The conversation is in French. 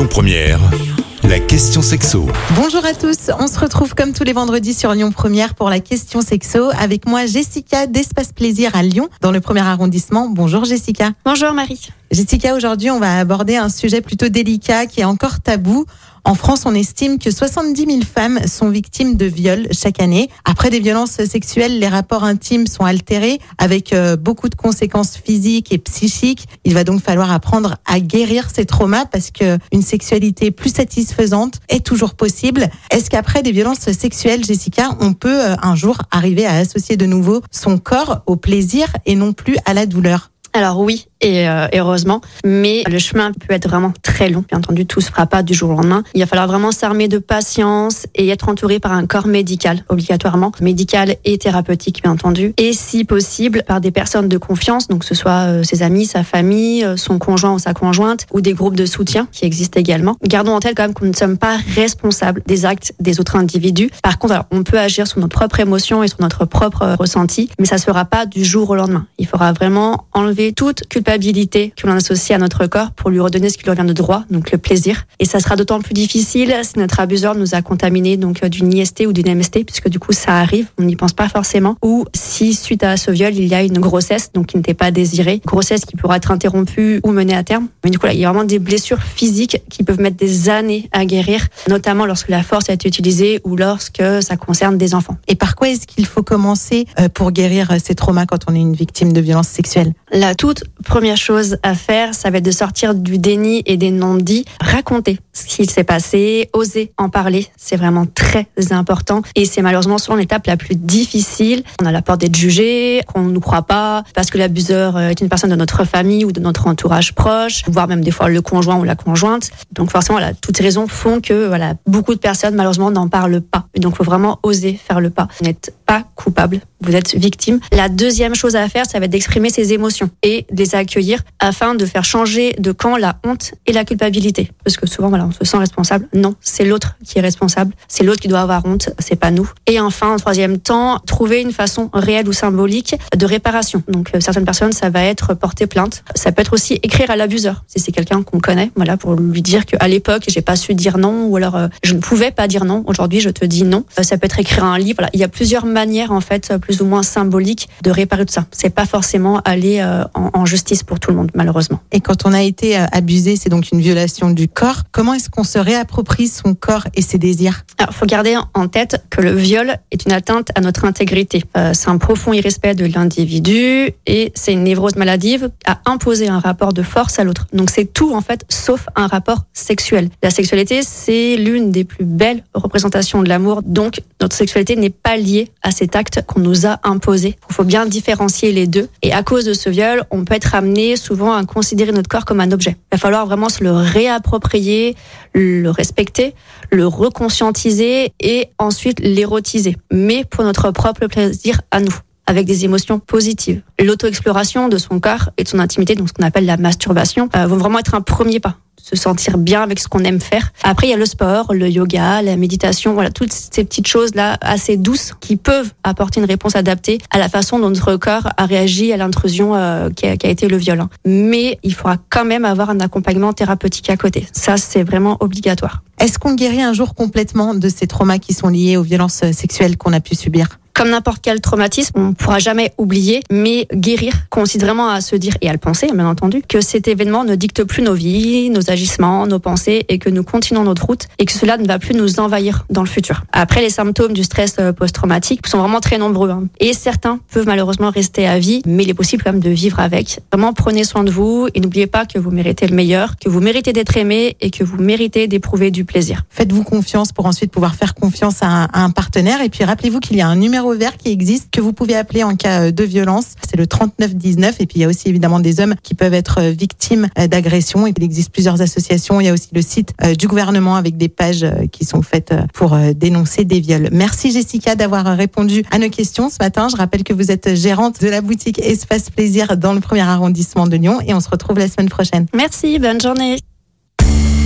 Lyon Première, la question sexo. Bonjour à tous, on se retrouve comme tous les vendredis sur Lyon Première pour la question sexo avec moi Jessica d'Espace Plaisir à Lyon dans le premier arrondissement. Bonjour Jessica. Bonjour Marie. Jessica, aujourd'hui on va aborder un sujet plutôt délicat qui est encore tabou. En France, on estime que 70 000 femmes sont victimes de viols chaque année. Après des violences sexuelles, les rapports intimes sont altérés avec euh, beaucoup de conséquences physiques et psychiques. Il va donc falloir apprendre à guérir ces traumas parce que une sexualité plus satisfaisante est toujours possible. Est-ce qu'après des violences sexuelles, Jessica, on peut euh, un jour arriver à associer de nouveau son corps au plaisir et non plus à la douleur? Alors oui, et euh, heureusement, mais le chemin peut être vraiment très long. Bien entendu, tout se fera pas du jour au lendemain. Il va falloir vraiment s'armer de patience et être entouré par un corps médical, obligatoirement, médical et thérapeutique, bien entendu, et si possible par des personnes de confiance, donc que ce soit euh, ses amis, sa famille, euh, son conjoint ou sa conjointe, ou des groupes de soutien qui existent également. Gardons en tête quand même qu'on ne sommes pas responsables des actes des autres individus. Par contre, alors, on peut agir sur notre propre émotion et sur notre propre ressenti, mais ça se fera pas du jour au lendemain. Il faudra vraiment enlever toute culpabilité que l'on associe à notre corps pour lui redonner ce qui lui revient de droit, donc le plaisir. Et ça sera d'autant plus difficile si notre abuseur nous a contaminé donc euh, d'une IST ou d'une MST, puisque du coup ça arrive, on n'y pense pas forcément. Ou si suite à ce viol il y a une grossesse, donc qui n'était pas désirée, grossesse qui pourra être interrompue ou menée à terme. Mais du coup là, il y a vraiment des blessures physiques qui peuvent mettre des années à guérir, notamment lorsque la force a été utilisée ou lorsque ça concerne des enfants. Et par quoi est-ce qu'il faut commencer euh, pour guérir euh, ces traumas quand on est une victime de violences sexuelles? La toute première chose à faire, ça va être de sortir du déni et des non-dits, raconter ce qu'il s'est passé, oser en parler, c'est vraiment très important. Et c'est malheureusement souvent l'étape la plus difficile. On a la peur d'être jugé, qu'on ne nous croit pas, parce que l'abuseur est une personne de notre famille ou de notre entourage proche, voire même des fois le conjoint ou la conjointe. Donc forcément, voilà, toutes ces raisons font que voilà, beaucoup de personnes malheureusement n'en parlent pas. Et donc il faut vraiment oser faire le pas. Vous n'êtes pas coupable, vous êtes victime. La deuxième chose à faire, ça va être d'exprimer ses émotions et de les accueillir afin de faire changer de camp la honte et la culpabilité. Parce que souvent, voilà, on se sent responsable. Non, c'est l'autre qui est responsable. C'est l'autre qui doit avoir honte. C'est pas nous. Et enfin, en troisième temps, trouver une façon réelle ou symbolique de réparation. Donc, euh, certaines personnes, ça va être porter plainte. Ça peut être aussi écrire à l'abuseur. Si c'est quelqu'un qu'on connaît, voilà, pour lui dire qu'à l'époque, j'ai pas su dire non ou alors euh, je ne pouvais pas dire non. Aujourd'hui, je te dis non. Euh, ça peut être écrire un livre. Il y a plusieurs manières, en fait, plus ou moins symboliques de réparer tout ça. C'est pas forcément aller en, justice pour tout le monde, malheureusement. Et quand on a été abusé, c'est donc une violation du corps. Est-ce qu'on se réapproprie son corps et ses désirs Alors, faut garder en tête que le viol est une atteinte à notre intégrité. Euh, c'est un profond irrespect de l'individu et c'est une névrose maladive à imposer un rapport de force à l'autre. Donc c'est tout en fait, sauf un rapport sexuel. La sexualité, c'est l'une des plus belles représentations de l'amour. Donc notre sexualité n'est pas liée à cet acte qu'on nous a imposé. Il faut bien différencier les deux. Et à cause de ce viol, on peut être amené souvent à considérer notre corps comme un objet. Il va falloir vraiment se le réapproprier, le respecter, le reconscientiser et ensuite l'érotiser. Mais pour notre propre plaisir à nous avec des émotions positives. L'auto-exploration de son corps et de son intimité, donc ce qu'on appelle la masturbation, euh, vont vraiment être un premier pas se sentir bien avec ce qu'on aime faire. Après, il y a le sport, le yoga, la méditation, voilà, toutes ces petites choses-là assez douces qui peuvent apporter une réponse adaptée à la façon dont notre corps a réagi à l'intrusion euh, qui, qui, a, été le viol. Mais il faudra quand même avoir un accompagnement thérapeutique à côté. Ça, c'est vraiment obligatoire. Est-ce qu'on guérit un jour complètement de ces traumas qui sont liés aux violences sexuelles qu'on a pu subir? Comme n'importe quel traumatisme, on ne pourra jamais oublier, mais guérir consiste vraiment à se dire et à le penser, bien entendu, que cet événement ne dicte plus nos vies, nos agissements, nos pensées et que nous continuons notre route et que cela ne va plus nous envahir dans le futur. Après, les symptômes du stress euh, post-traumatique sont vraiment très nombreux hein. et certains peuvent malheureusement rester à vie, mais il est possible quand même de vivre avec. Vraiment, prenez soin de vous et n'oubliez pas que vous méritez le meilleur, que vous méritez d'être aimé et que vous méritez d'éprouver du plaisir. Faites-vous confiance pour ensuite pouvoir faire confiance à un, à un partenaire et puis rappelez-vous qu'il y a un numéro vert qui existe que vous pouvez appeler en cas euh, de violence. C'est le 3919 et puis il y a aussi évidemment des hommes qui peuvent être euh, victimes euh, d'agressions il existe plusieurs associations. Il y a aussi le site du gouvernement avec des pages qui sont faites pour dénoncer des viols. Merci Jessica d'avoir répondu à nos questions ce matin. Je rappelle que vous êtes gérante de la boutique Espace Plaisir dans le premier arrondissement de Lyon et on se retrouve la semaine prochaine. Merci, bonne journée.